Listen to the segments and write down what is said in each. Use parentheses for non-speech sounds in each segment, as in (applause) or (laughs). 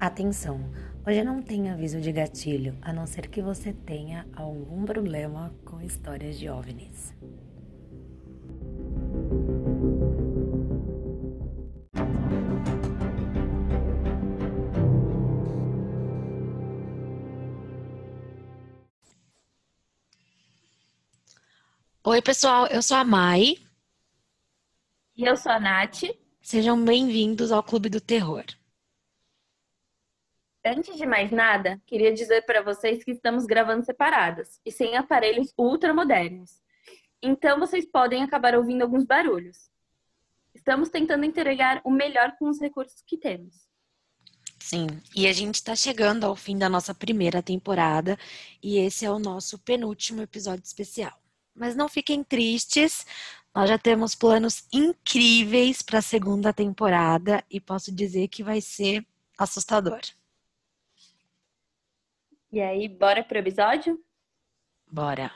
Atenção! Hoje não tem aviso de gatilho, a não ser que você tenha algum problema com histórias de OVNIs. Oi, pessoal, eu sou a Mai. E eu sou a Nath. Sejam bem-vindos ao Clube do Terror. Antes de mais nada, queria dizer para vocês que estamos gravando separadas e sem aparelhos ultramodernos. Então vocês podem acabar ouvindo alguns barulhos. Estamos tentando entregar o melhor com os recursos que temos. Sim, e a gente está chegando ao fim da nossa primeira temporada e esse é o nosso penúltimo episódio especial. Mas não fiquem tristes, nós já temos planos incríveis para a segunda temporada e posso dizer que vai ser assustador. E aí, bora pro episódio? Bora.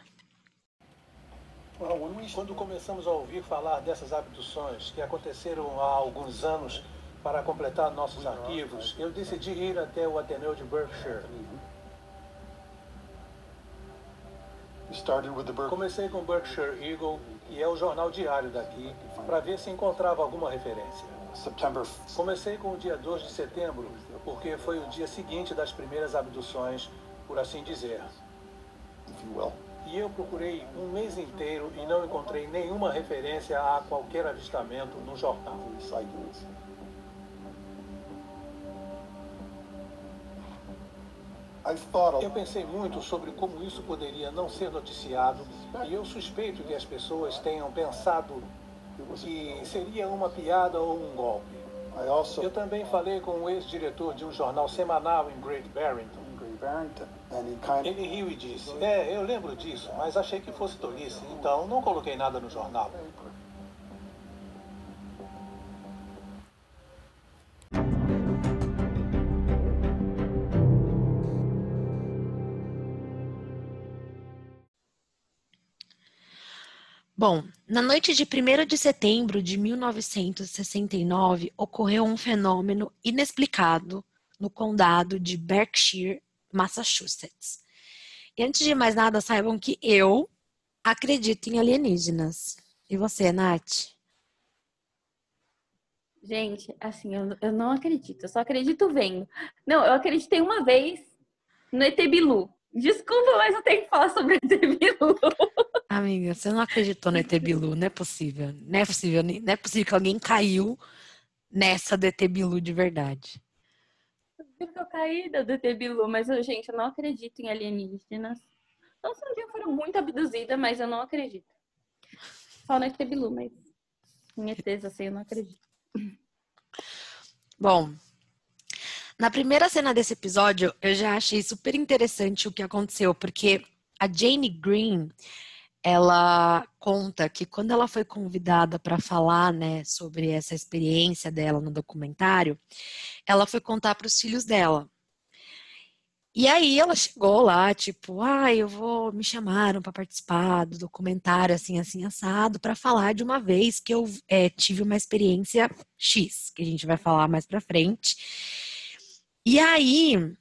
Quando começamos a ouvir falar dessas abduções que aconteceram há alguns anos para completar nossos arquivos, eu decidi ir até o Ateneu de Berkshire. Comecei com o Berkshire Eagle, que é o jornal diário daqui, para ver se encontrava alguma referência. Comecei com o dia 2 de setembro, porque foi o dia seguinte das primeiras abduções por assim dizer. E eu procurei um mês inteiro e não encontrei nenhuma referência a qualquer avistamento no jornal. Eu pensei muito sobre como isso poderia não ser noticiado e eu suspeito que as pessoas tenham pensado que seria uma piada ou um golpe. Eu também falei com o ex-diretor de um jornal semanal em Great Barrington ele riu e disse: É, eu lembro disso, mas achei que fosse tolice, então não coloquei nada no jornal. Bom, na noite de 1 de setembro de 1969, ocorreu um fenômeno inexplicado no condado de Berkshire, Massachusetts. E antes de mais nada, saibam que eu acredito em alienígenas. E você, Nath? Gente, assim, eu, eu não acredito. Eu só acredito vendo. Não, eu acreditei uma vez no ET Bilu. Desculpa, mas eu tenho que falar sobre o ET Bilu. Amiga, você não acreditou no ET Bilu. Não é possível. Não é possível, não é possível que alguém caiu nessa do ET Bilu de verdade eu caí da DT Bilu, mas, gente, eu não acredito em alienígenas. Não sei um dia foram muito abduzidas, mas eu não acredito. Só no ET Bilu, mas em ETs, assim, eu não acredito. Bom, na primeira cena desse episódio, eu já achei super interessante o que aconteceu, porque a Jane Green, ela conta que quando ela foi convidada para falar, né, sobre essa experiência dela no documentário, ela foi contar para os filhos dela. E aí ela chegou lá, tipo, ah, eu vou, me chamaram para participar do documentário assim, assim, assado, para falar de uma vez que eu é, tive uma experiência X, que a gente vai falar mais para frente. E aí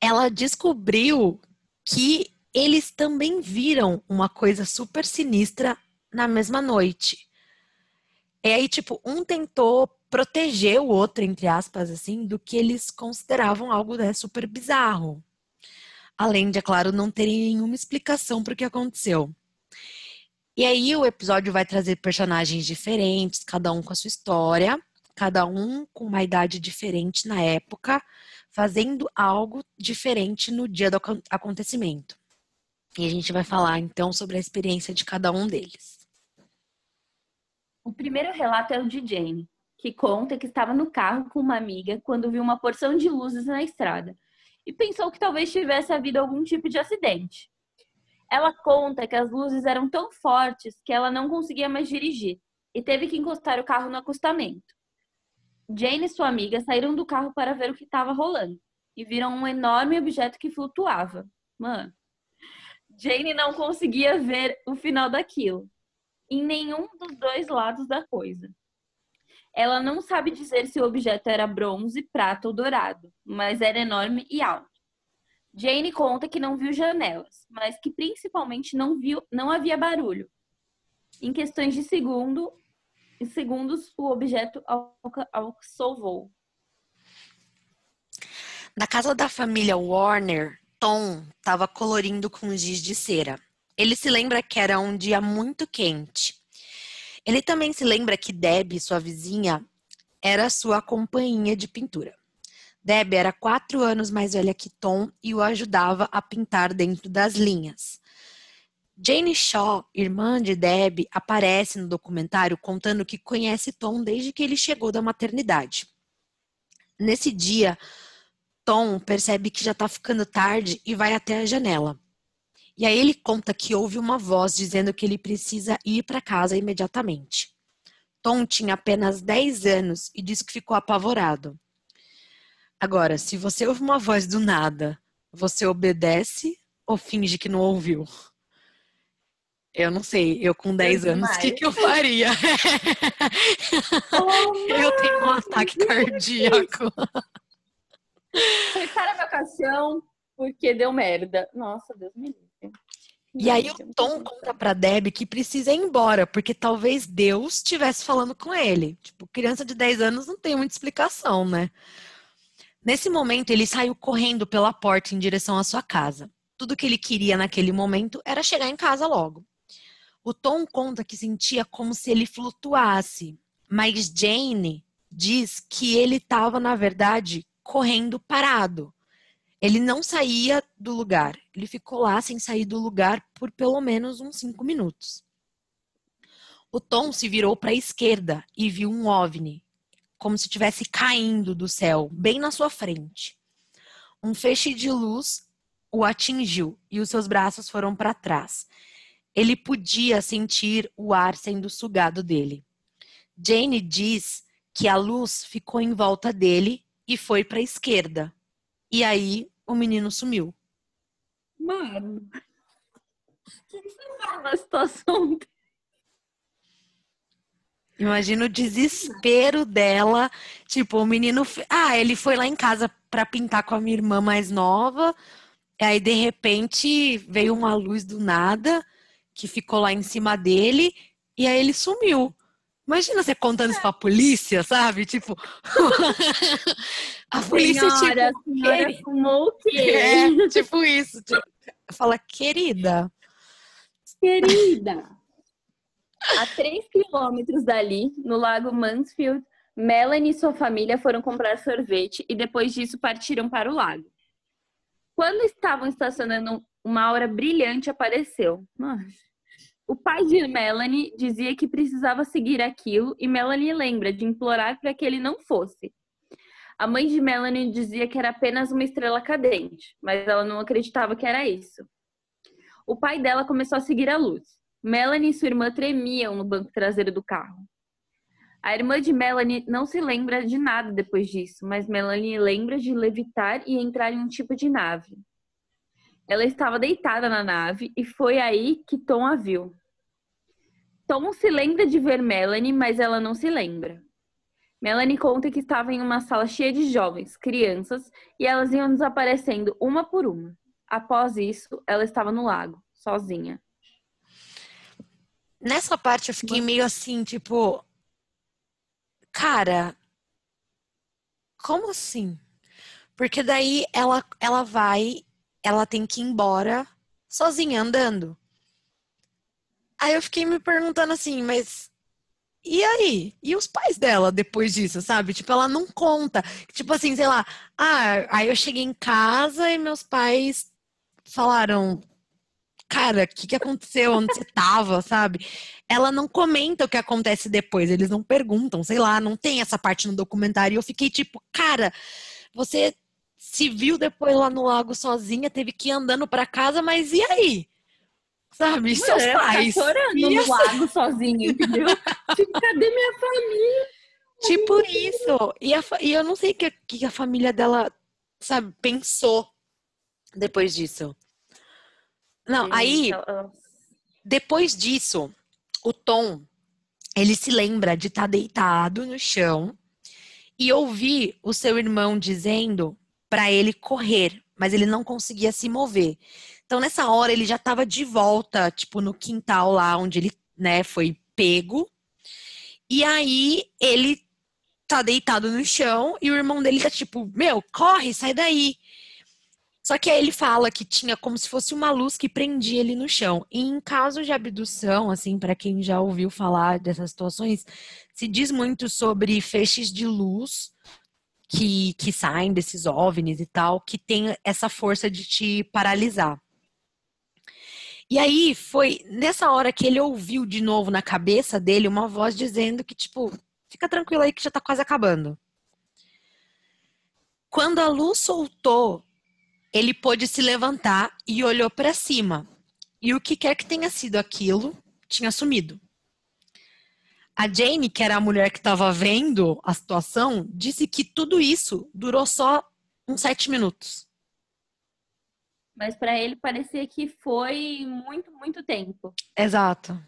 ela descobriu que eles também viram uma coisa super sinistra na mesma noite. E aí, tipo, um tentou proteger o outro, entre aspas, assim, do que eles consideravam algo né, super bizarro. Além de, é claro, não terem nenhuma explicação para o que aconteceu. E aí o episódio vai trazer personagens diferentes, cada um com a sua história, cada um com uma idade diferente na época, fazendo algo diferente no dia do acontecimento. E a gente vai falar então sobre a experiência de cada um deles. O primeiro relato é o de Jane, que conta que estava no carro com uma amiga quando viu uma porção de luzes na estrada e pensou que talvez tivesse havido algum tipo de acidente. Ela conta que as luzes eram tão fortes que ela não conseguia mais dirigir e teve que encostar o carro no acostamento. Jane e sua amiga saíram do carro para ver o que estava rolando e viram um enorme objeto que flutuava. Mano, Jane não conseguia ver o final daquilo, em nenhum dos dois lados da coisa. Ela não sabe dizer se o objeto era bronze, prata ou dourado, mas era enorme e alto. Jane conta que não viu janelas, mas que principalmente não viu, não havia barulho. Em questões de segundo, em segundos, o objeto alcançou voo. Na casa da família Warner, Tom estava colorindo com giz de cera. Ele se lembra que era um dia muito quente. Ele também se lembra que Deb, sua vizinha, era sua companhia de pintura. Deb era quatro anos mais velha que Tom e o ajudava a pintar dentro das linhas. Jane Shaw, irmã de Deb, aparece no documentário contando que conhece Tom desde que ele chegou da maternidade. Nesse dia, Tom percebe que já está ficando tarde e vai até a janela. E aí ele conta que ouve uma voz dizendo que ele precisa ir para casa imediatamente. Tom tinha apenas 10 anos e disse que ficou apavorado. Agora, se você ouve uma voz do nada, você obedece ou finge que não ouviu? Eu não sei, eu com 10 anos, o que, que eu faria? (laughs) Oh, eu tenho um ataque cardíaco. Prepara meu caixão, porque deu merda. Nossa, Deus me livre. E aí o Tom conta pra Deb que precisa ir embora, porque talvez Deus estivesse falando com ele. Tipo, criança de 10 anos não tem muita explicação, né? Nesse momento, ele saiu correndo pela porta em direção à sua casa. Tudo que ele queria naquele momento era chegar em casa logo. O Tom conta que sentia como se ele flutuasse, mas Jane diz que ele estava, na verdade, correndo parado. Ele não saía do lugar. Ele ficou lá sem sair do lugar por pelo menos uns cinco minutos. O Tom se virou para a esquerda e viu um OVNI como se estivesse caindo do céu, bem na sua frente. Um feixe de luz o atingiu e os seus braços foram para trás. Ele podia sentir o ar sendo sugado dele. Jane diz que a luz ficou em volta dele e foi para a esquerda. E aí o menino sumiu. Mano, que situação Imagina o desespero dela. Tipo, o menino. Ah, ele foi lá em casa para pintar com a minha irmã mais nova. E aí, de repente, veio uma luz do nada que ficou lá em cima dele. E aí ele sumiu. Imagina você contando isso pra polícia, sabe? Tipo. (laughs) a polícia, senhora, tipo. Senhora fumou o quê? (laughs) É, tipo isso. Tipo, fala, querida. Querida. A 3 quilômetros dali, no lago Mansfield, Melanie e sua família foram comprar sorvete e depois disso partiram para o lago. Quando estavam estacionando, uma aura brilhante apareceu. O pai de Melanie dizia que precisava seguir aquilo e Melanie lembra de implorar para que ele não fosse. A mãe de Melanie dizia que era apenas uma estrela cadente, mas ela não acreditava que era isso. O pai dela começou a seguir a luz. Melanie e sua irmã tremiam no banco traseiro do carro. A irmã de Melanie não se lembra de nada depois disso, mas Melanie lembra de levitar e entrar em um tipo de nave. Ela estava deitada na nave e foi aí que Tom a viu. Tom se lembra de ver Melanie, mas ela não se lembra. Melanie conta que estava em uma sala cheia de jovens, crianças, e elas iam desaparecendo uma por uma. Após isso, ela estava no lago, sozinha. Nessa parte eu fiquei meio assim, tipo. Cara, como assim? Porque daí ela, ela vai, ela tem que ir embora sozinha andando. Aí eu fiquei me perguntando assim, mas e aí? E os pais dela depois disso, sabe? Tipo, ela não conta. Tipo assim, sei lá, ah, aí eu cheguei em casa e meus pais falaram: cara, o que, que aconteceu? Onde você tava, sabe? Ela não comenta o que acontece depois, eles não perguntam, sei lá, não tem essa parte no documentário. E eu fiquei tipo, cara, você se viu depois lá no lago sozinha, teve que ir andando para casa, mas e aí? Sabe? E seus tá pais? Chorando e no lago sozinha, entendeu? (laughs) tipo, cadê minha família? Tipo isso. E, a, e eu não sei o que, que a família dela, sabe, pensou depois disso. Não, aí, depois disso, o Tom ele se lembra de estar tá deitado no chão e ouvir o seu irmão dizendo para ele correr, mas ele não conseguia se mover. Então nessa hora ele já estava de volta, tipo no quintal lá onde ele, né, foi pego. E aí ele tá deitado no chão e o irmão dele tá tipo, meu, corre, sai daí. Só que aí ele fala que tinha como se fosse uma luz que prendia ele no chão. E em caso de abdução, assim, para quem já ouviu falar dessas situações, se diz muito sobre feixes de luz que, que saem desses OVNIs e tal, que tem essa força de te paralisar. E aí foi nessa hora que ele ouviu de novo na cabeça dele uma voz dizendo que, tipo, fica tranquilo aí que já tá quase acabando. Quando a luz soltou, ele pôde se levantar e olhou para cima. E o que quer que tenha sido aquilo, tinha sumido. A Jane, que era a mulher que estava vendo a situação, disse que tudo isso durou só uns sete minutos. Mas para ele parecia que foi muito, muito tempo. Exato.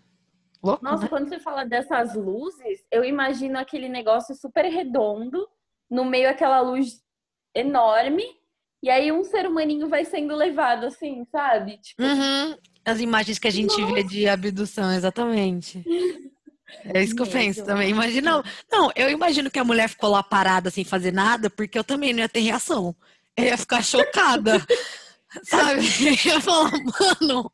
Louco, Nossa, né? quando você fala dessas luzes, eu imagino aquele negócio super redondo, no meio aquela luz enorme, e aí um ser humaninho vai sendo levado assim, sabe? Tipo... Uhum. As imagens que a gente Nossa. vê de abdução, exatamente. (laughs) É isso que eu penso também. Imagina, não, eu imagino que a mulher ficou lá parada sem fazer nada, porque eu também não ia ter reação. Eu ia ficar chocada. (laughs) sabe? Eu ia falar, mano, o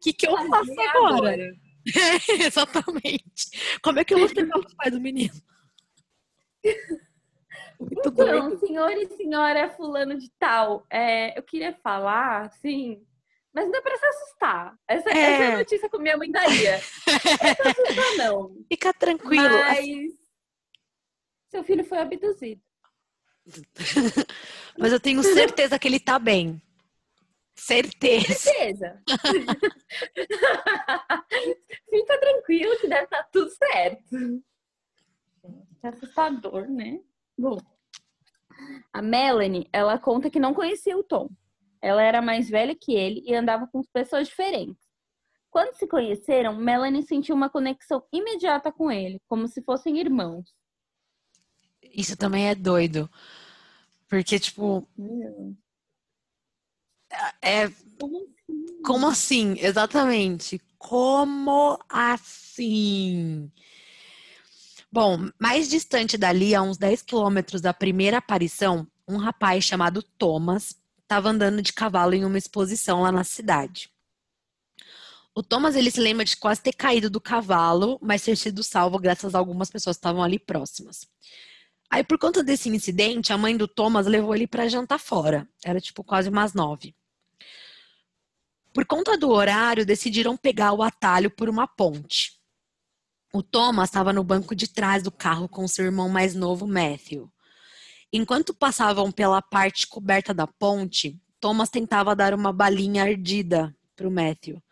que, que eu faço agora? agora? (laughs) É, exatamente. Como é que eu vou explicar os pais do menino? Muito então, doido. senhor e senhora fulano de tal, é, eu queria falar, assim, mas não é pra se assustar. Essa é, essa é a notícia que minha mãe daria. Não é assustar, não. (laughs) Fica tranquilo. Mas seu filho foi abduzido. (laughs) mas eu tenho certeza que ele tá bem. Certeza. Certeza. (laughs) Fica tranquilo que deve estar tá tudo certo. É assustador, né? Bom, a Melanie, ela conta que não conhecia o Tom. Ela era mais velha que ele e andava com pessoas diferentes. Quando se conheceram, Melanie sentiu uma conexão imediata com ele, como se fossem irmãos. Isso também é doido. Porque, tipo. É. Como assim? Como assim? Exatamente. Como assim? Bom, mais distante dali, a uns 10 quilômetros da primeira aparição, um rapaz chamado Thomas estava andando de cavalo em uma exposição lá na cidade. O Thomas ele se lembra de quase ter caído do cavalo, mas ter sido salvo graças a algumas pessoas que estavam ali próximas. Aí, por conta desse incidente, a mãe do Thomas levou ele para jantar fora. Era tipo quase umas nove. Por conta do horário, decidiram pegar o atalho por uma ponte. O Thomas estava no banco de trás do carro com seu irmão mais novo, Matthew. Enquanto passavam pela parte coberta da ponte, Thomas tentava dar uma balinha ardida para o Matthew.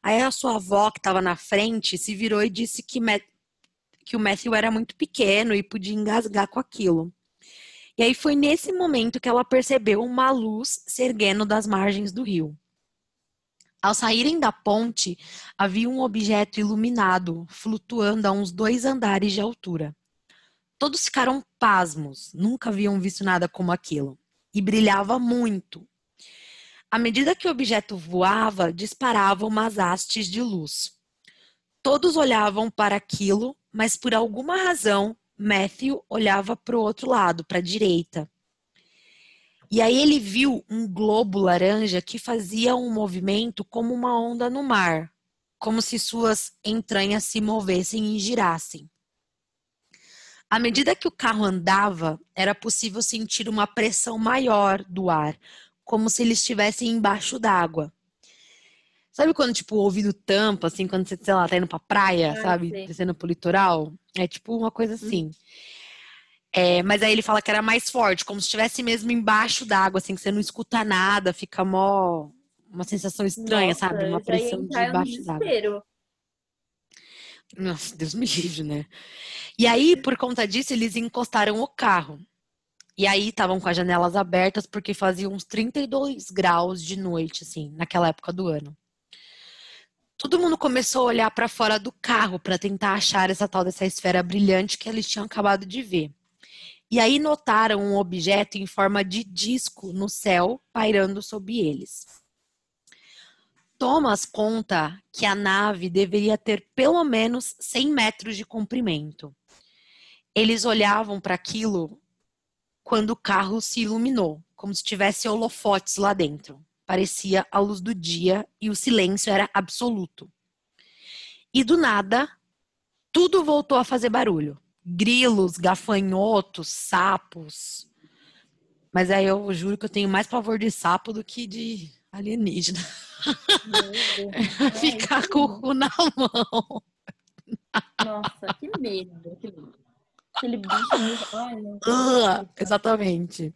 Aí a sua avó, que estava na frente, se virou e disse que, que o Matthew era muito pequeno e podia engasgar com aquilo. E aí foi nesse momento que ela percebeu uma luz se erguendo das margens do rio. Ao saírem da ponte, havia um objeto iluminado, flutuando a uns dois andares de altura. Todos ficaram pasmos, nunca haviam visto nada como aquilo. E brilhava muito. À medida que o objeto voava, disparava umas hastes de luz. Todos olhavam para aquilo, mas por alguma razão, Matthew olhava para o outro lado, para a direita. E aí ele viu um globo laranja que fazia um movimento como uma onda no mar, como se suas entranhas se movessem e girassem. À medida que o carro andava, era possível sentir uma pressão maior do ar, como se ele estivesse embaixo d'água. Sabe quando, tipo, o ouvido tampa, assim, quando você, sei lá, tá indo pra praia, ah, sabe? Sim. Descendo pro litoral? É tipo uma coisa assim. Hum. É, mas aí ele fala que era mais forte, como se estivesse mesmo embaixo d'água, assim, que você não escuta nada, fica mó. Uma sensação estranha, Nossa, sabe? Uma pressão debaixo d'água. Nossa, Deus me livre, né? E aí, por conta disso, eles encostaram o carro. E aí estavam com as janelas abertas porque fazia uns 32 graus de noite, assim, naquela época do ano. todo mundo começou a olhar para fora do carro para tentar achar essa tal dessa esfera brilhante que eles tinham acabado de ver. E aí notaram um objeto em forma de disco no céu pairando sobre eles. Thomas conta que a nave deveria ter pelo menos 100 metros de comprimento. Eles olhavam para aquilo quando o carro se iluminou, como se tivesse holofotes lá dentro. Parecia a luz do dia e o silêncio era absoluto. E do nada, tudo voltou a fazer barulho. Grilos, gafanhotos, sapos. Mas aí eu juro que eu tenho mais pavor de sapo do que de alienígena. (laughs) Ficar com o cu na mão. Nossa, que medo. Que medo. Aquele bicho. Ai. Uh, exatamente.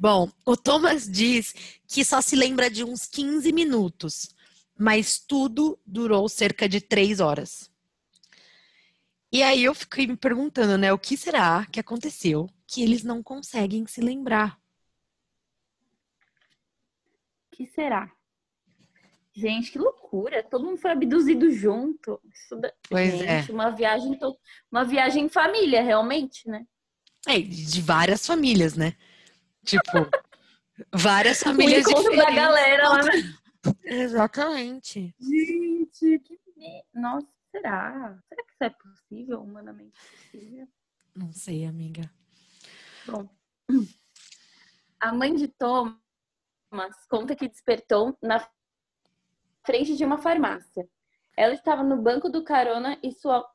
Bom, o Thomas diz que só se lembra de uns 15 minutos, mas tudo durou cerca de três horas. E aí eu fiquei me perguntando, né, o que será que aconteceu que eles não conseguem se lembrar? O que será? Gente, que loucura! Todo mundo foi abduzido junto. Isso da... Pois Gente, é. uma viagem, to... uma viagem em família, realmente, né? É, de várias famílias, né? Tipo, (laughs) várias O famílias encontro da diferentes. galera lá, né? Exatamente. Gente, que. Nossa, será? Será que isso é possível? Humanamente possível? Não sei, amiga. Bom. (clears throat) A mãe de Thomas conta que despertou na frente de uma farmácia. Ela estava no banco do carona e sua,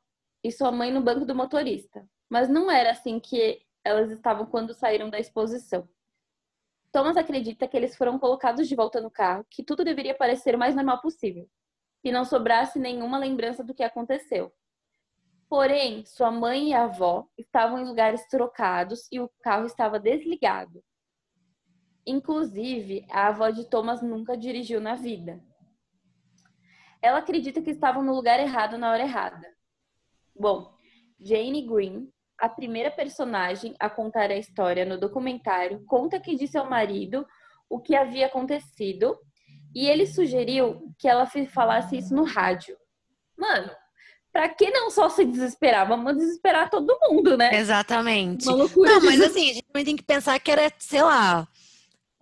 e sua mãe no banco do motorista. Mas não era assim que elas estavam quando saíram da exposição. Thomas acredita que eles foram colocados de volta no carro, que tudo deveria parecer o mais normal possível, e não sobrasse nenhuma lembrança do que aconteceu. Porém, sua mãe e a avó estavam em lugares trocados e o carro estava desligado. Inclusive, a avó de Thomas nunca dirigiu na vida. Ela acredita que estavam no lugar errado na hora errada. Bom, Jane Green, a primeira personagem a contar a história no documentário, conta que disse ao marido o que havia acontecido e ele sugeriu que ela falasse isso no rádio. Mano, pra que não só se desesperar? Vamos desesperar todo mundo, né? Exatamente. Uma loucura. Não, mas assim, a gente também tem que pensar que era, sei lá,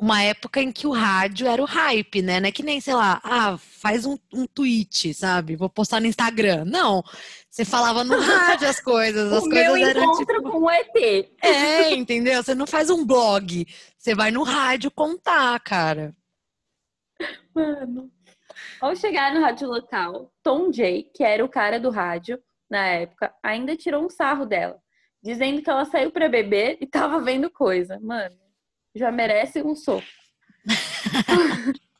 uma época em que o rádio era o hype, né? Não é que nem, sei lá, ah, faz um, um tweet, sabe? Vou postar no Instagram. Não. Você falava no rádio as coisas. (laughs) As o coisas meu eram encontro tipo. com o ET. É, entendeu? Você não faz um blog. Você vai no rádio contar, cara. Mano. Ao chegar no rádio local, Tom Jay, que era o cara do rádio na época, ainda tirou um sarro dela, dizendo que ela saiu pra beber e tava vendo coisa. Mano, já merece um soco. (laughs)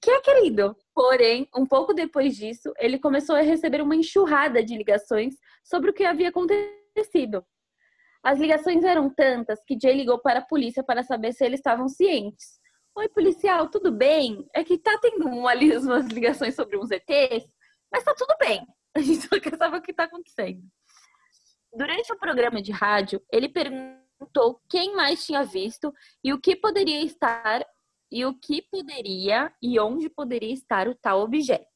que é querido. Porém, um pouco depois disso, ele começou a receber uma enxurrada de ligações sobre o que havia acontecido. As ligações eram tantas que Jay ligou para a polícia para saber se eles estavam cientes. Oi, policial, tudo bem? É que tá tendo um ali umas ligações sobre uns ETs, mas tá tudo bem. (laughs) A gente só quer saber o que tá acontecendo. Durante o programa de rádio, ele perguntou quem mais tinha visto e o que poderia estar e o que poderia e onde poderia estar o tal objeto.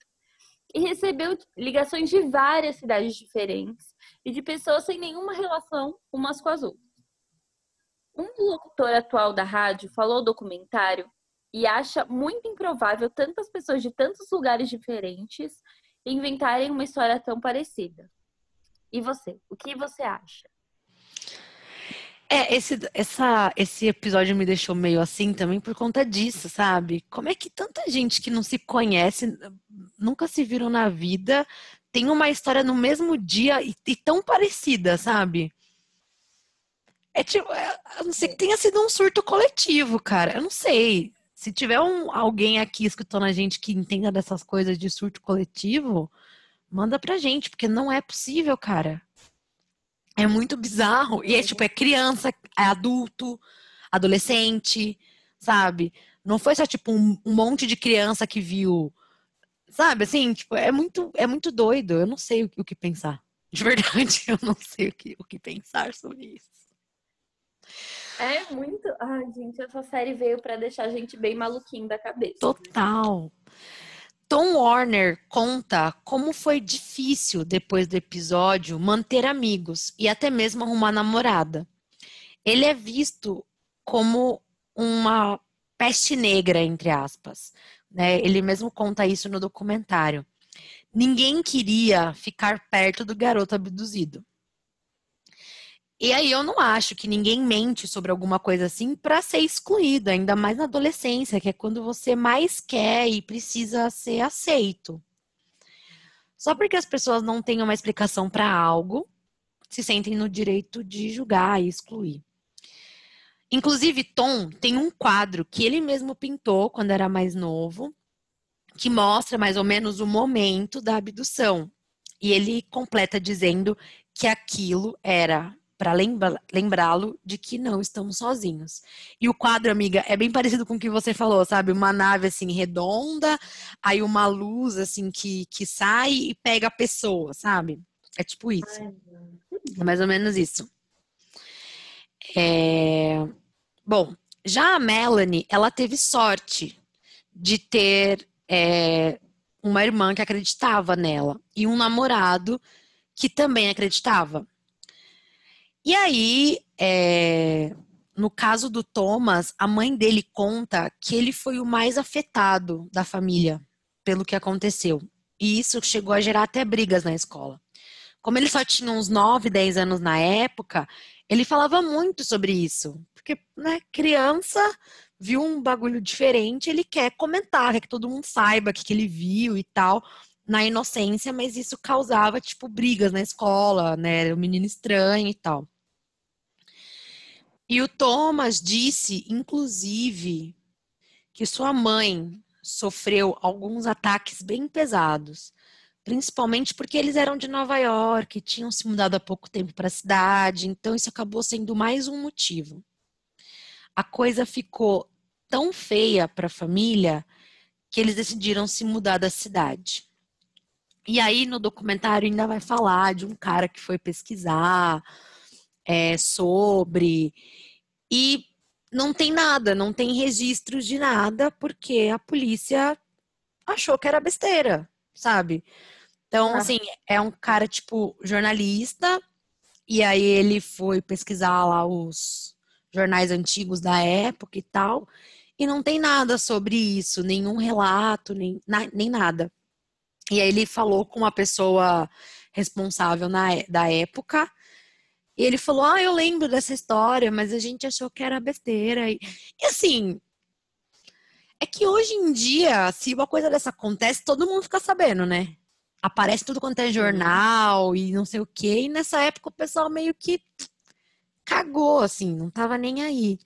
E recebeu ligações de várias cidades diferentes e de pessoas sem nenhuma relação umas com as outras. Um locutor atual da rádio falou ao documentário e acha muito improvável tantas pessoas de tantos lugares diferentes inventarem uma história tão parecida. E você? O que você acha? É, esse, essa, esse episódio me deixou meio assim também por conta disso, sabe? Como é que tanta gente que não se conhece, nunca se viram na vida, tem uma história no mesmo dia e, e tão parecida, sabe? É tipo, é, a não ser que tenha sido um surto coletivo, cara. Eu não sei. Se tiver um, alguém aqui escutando a gente que entenda dessas coisas de surto coletivo, manda pra gente, porque não é possível, cara. É muito bizarro. E é tipo, é criança, é adulto, adolescente, sabe? Não foi só tipo um, um monte de criança que viu. Sabe, assim, tipo, é muito, é muito doido. Eu não sei o, o que pensar. De verdade, (laughs) eu não sei o que, o que pensar sobre isso. É muito. Ai, gente, essa série veio para deixar a gente bem maluquinho da cabeça. Total. Tom Warner conta como foi difícil, depois do episódio, manter amigos e até mesmo arrumar namorada. Ele é visto como uma peste negra, entre aspas. Né? Ele mesmo conta isso no documentário. Ninguém queria ficar perto do garoto abduzido. E aí eu não acho que ninguém mente sobre alguma coisa assim para ser excluído, ainda mais na adolescência, que é quando você mais quer e precisa ser aceito. Só porque as pessoas não têm uma explicação para algo, se sentem no direito de julgar e excluir. Inclusive, Tom tem um quadro que ele mesmo pintou quando era mais novo, que mostra mais ou menos o momento da abdução. E ele completa dizendo que aquilo era para lembrá-lo de que não estamos sozinhos. E o quadro, amiga, é bem parecido com o que você falou, sabe? Uma nave assim redonda, aí uma luz assim que, que sai e pega a pessoa, sabe? É tipo isso. É mais ou menos isso. É... Bom, já a Melanie, ela teve sorte de ter é, uma irmã que acreditava nela e um namorado que também acreditava. E aí, é, no caso do Thomas, a mãe dele conta que ele foi o mais afetado da família pelo que aconteceu. E isso chegou a gerar até brigas na escola. Como ele só tinha uns 9, 10 anos na época, ele falava muito sobre isso. Porque, né, criança viu um bagulho diferente, ele quer comentar, quer que todo mundo saiba o que, que ele viu e tal, na inocência, mas isso causava, tipo, brigas na escola, né? O menino estranho e tal. E o Thomas disse, inclusive, que sua mãe sofreu alguns ataques bem pesados, principalmente porque eles eram de Nova York, tinham se mudado há pouco tempo para a cidade, então isso acabou sendo mais um motivo. A coisa ficou tão feia para a família que eles decidiram se mudar da cidade. E aí no documentário ainda vai falar de um cara que foi pesquisar é, sobre. E não tem nada, não tem registros de nada, porque a polícia achou que era besteira, sabe? Então, ah. assim, é um cara, tipo, jornalista, e aí ele foi pesquisar lá os jornais antigos da época e tal, e não tem nada sobre isso, nenhum relato, nem, na, nem nada. E aí ele falou com uma pessoa responsável na, da época, e ele falou: Ah, eu lembro dessa história, mas a gente achou que era besteira. E, e assim, é que hoje em dia, se uma coisa dessa acontece, todo mundo fica sabendo, né? Aparece tudo quanto é jornal e não sei o quê. E nessa época o pessoal meio que cagou, assim, não tava nem aí.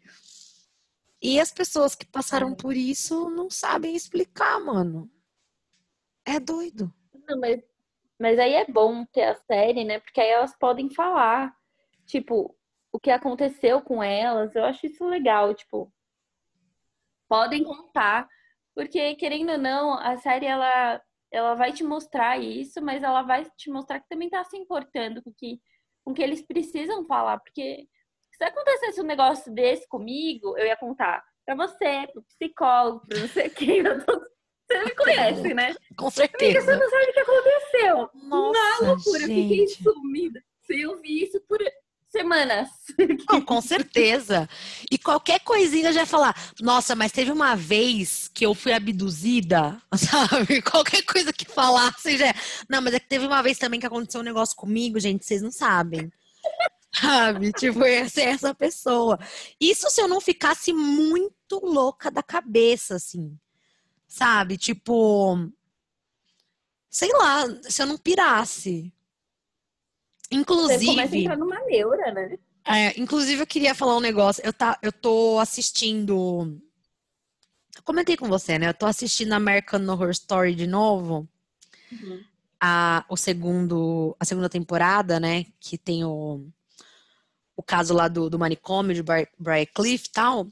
E as pessoas que passaram por isso não sabem explicar, mano. É doido. Não, mas, mas aí é bom ter a série, né? Porque aí elas podem falar tipo, o que aconteceu com elas, eu acho isso legal, tipo, podem contar, porque querendo ou não, a série ela ela vai te mostrar isso, mas ela vai te mostrar que também tá se importando com que com que eles precisam falar, porque se acontecesse um negócio desse comigo, eu ia contar para você, pro psicólogo, para não sei (laughs) quem, você me conhece, né? Com certeza. Amiga, você não sabe o que aconteceu. Nossa, Na loucura, gente. fiquei sumida. Eu vi isso por semanas. Não, com certeza. E qualquer coisinha já falar, nossa, mas teve uma vez que eu fui abduzida, (laughs) sabe? Qualquer coisa que falasse já. Não, mas é que teve uma vez também que aconteceu um negócio comigo, gente, vocês não sabem. Sabe? Tipo, ia ser essa pessoa. Isso se eu não ficasse muito louca da cabeça, assim. Sabe? Tipo. Sei lá, se eu não pirasse. Inclusive. Você começa a entrar numa neura, né? É, inclusive, eu queria falar um negócio. Eu, tá, eu tô assistindo. Eu comentei com você, né? Eu tô assistindo American Horror Story de novo. Uhum. A, o segundo, a segunda temporada, né? Que tem o, o caso lá do, do manicômio de Briar Cliff e tal.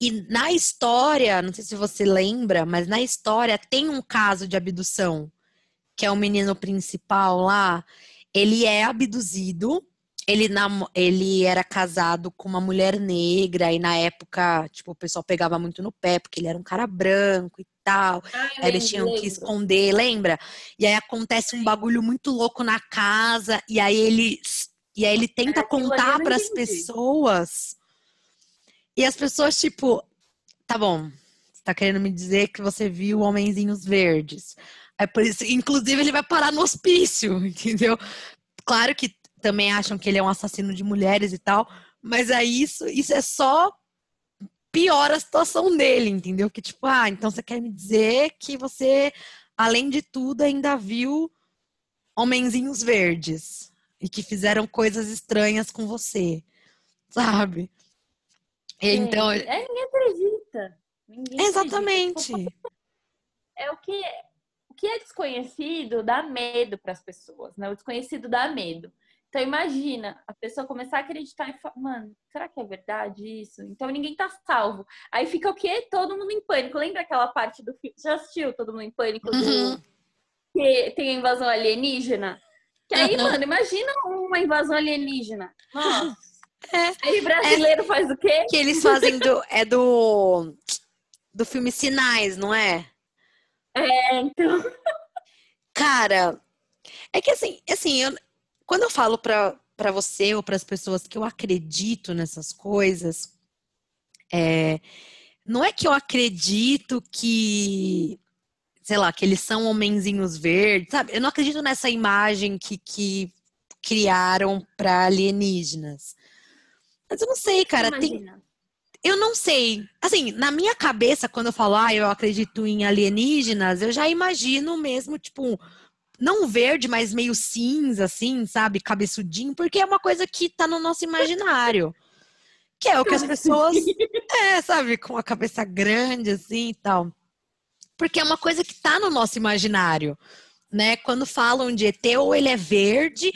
E na história, não sei se você lembra, mas na história tem um caso de abdução, que é o menino principal lá ele é abduzido, ele, nam ele era casado com uma mulher negra, e na época, tipo, o pessoal pegava muito no pé, porque ele era um cara branco e tal. Ai, Aí eles tinham que esconder, lembra? E aí acontece um bagulho muito louco na casa, e aí ele, e aí ele tenta eu contar para as pessoas. E as pessoas, tipo, tá bom, você tá querendo me dizer que você viu Homenzinhos Verdes. É por isso, inclusive, ele vai parar no hospício, (laughs) entendeu? Claro que também acham que ele é um assassino de mulheres e tal, mas aí isso, isso é só piora a situação dele, entendeu? Que tipo, ah, então você quer me dizer que você, além de tudo, ainda viu homenzinhos verdes e que fizeram coisas estranhas com você, sabe? E Então, É, ninguém acredita. Ninguém acredita. exatamente. (laughs) É o que, que é desconhecido dá medo para as pessoas, né? O desconhecido dá medo. Então imagina a pessoa começar a acreditar e falar, mano, será que é verdade isso? Então ninguém tá salvo. Aí fica o quê? Todo mundo em pânico. Lembra aquela parte do filme? Já assistiu Todo Mundo em Pânico? do- Uhum. Que tem a invasão alienígena? Que aí, Uhum. mano, imagina uma invasão alienígena. Nossa. (laughs) É. Aí brasileiro faz o quê? Que eles fazem do. É do. Do filme Sinais, não é? É, então. Cara, é que assim, assim, eu- quando eu falo pra, pra você ou pras pessoas que eu acredito nessas coisas, é, não é que eu acredito que, sei lá, que eles são homenzinhos verdes, sabe? Eu não acredito nessa imagem que, que criaram pra alienígenas. Mas eu não sei, cara, tem, imagina. Eu não sei. Assim, na minha cabeça, quando eu falo, ah, eu acredito em alienígenas, eu já imagino mesmo, tipo, não verde, mas meio cinza, assim, sabe? Cabeçudinho, porque é uma coisa que tá no nosso imaginário. Que é o que as pessoas. É, sabe? Com a cabeça grande, assim e tal. Porque é uma coisa que tá no nosso imaginário. Né? Quando falam de ET, ou ele é verde,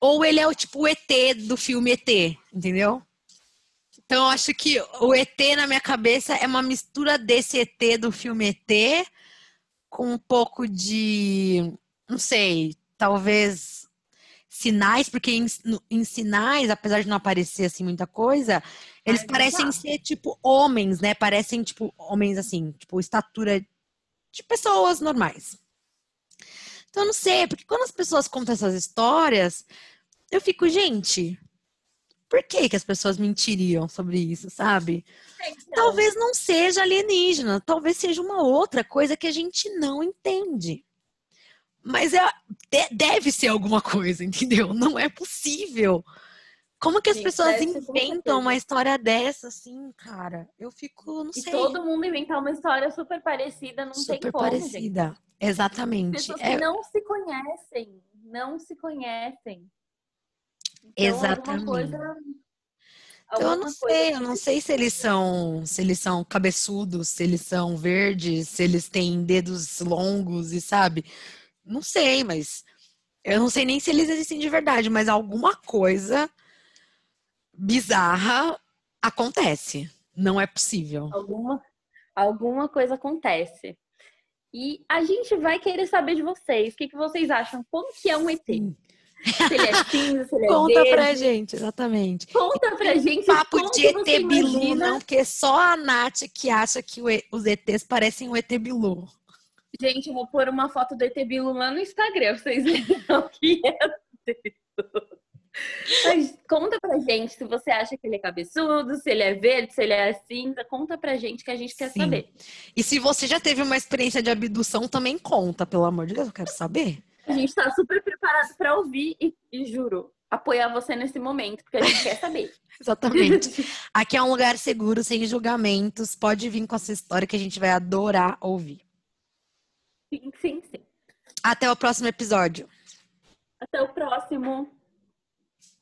ou ele é o tipo o ET do filme ET, entendeu? Então, eu acho que o ET na minha cabeça é uma mistura desse ET do filme ET com um pouco de, não sei, talvez sinais, porque em, em sinais, apesar de não aparecer assim muita coisa, eles parecem ser tipo homens, né? Parecem tipo homens assim, tipo estatura de pessoas normais. Então, eu não sei, porque quando as pessoas contam essas histórias, eu fico, gente, por que que as pessoas mentiriam sobre isso, sabe? Então, Talvez não seja alienígena, talvez seja uma outra coisa que a gente não entende. Mas é, de- deve ser alguma coisa, (laughs) entendeu? Não é possível. Como que as Sim, pessoas inventam uma história dessa, assim, cara? Eu fico, não E sei, todo mundo inventar uma história super parecida, não tem super como, gente. parecida. Exatamente. Pessoas É- que não se conhecem, não se conhecem. Então, Exatamente. Coisa, Então, eu não sei, eu não sei se eles são, se eles são cabeçudos, se eles são verdes, se eles têm dedos longos e sabe? Não sei, mas eu não sei nem se eles existem de verdade, mas alguma coisa bizarra acontece. Não é possível. alguma, alguma coisa acontece. E a gente vai querer saber de vocês. O que, que vocês acham? Como que é um ET? (laughs) Se ele é cinza, se ele é Conta verde. pra gente, exatamente. Conta pra gente Papo de ET Bilu, não, porque só a Nath que acha que E- os ETs parecem o ET Bilu. Gente, eu vou pôr uma foto do ET Bilu lá no Instagram pra vocês (laughs) verem o que é. Mas conta pra gente se você acha que ele é cabeçudo, se ele é verde, se ele é cinza. Conta pra gente que a gente quer Sim. saber. E se você já teve uma experiência de abdução, também conta, pelo amor de Deus, eu quero saber. A gente tá super preparado pra ouvir e, e juro, apoiar você nesse momento, porque a gente quer saber. (laughs) Exatamente. Aqui é um lugar seguro, sem julgamentos. Pode vir com essa história que a gente vai adorar ouvir. sim, sim, sim. Até o próximo episódio. Até o próximo.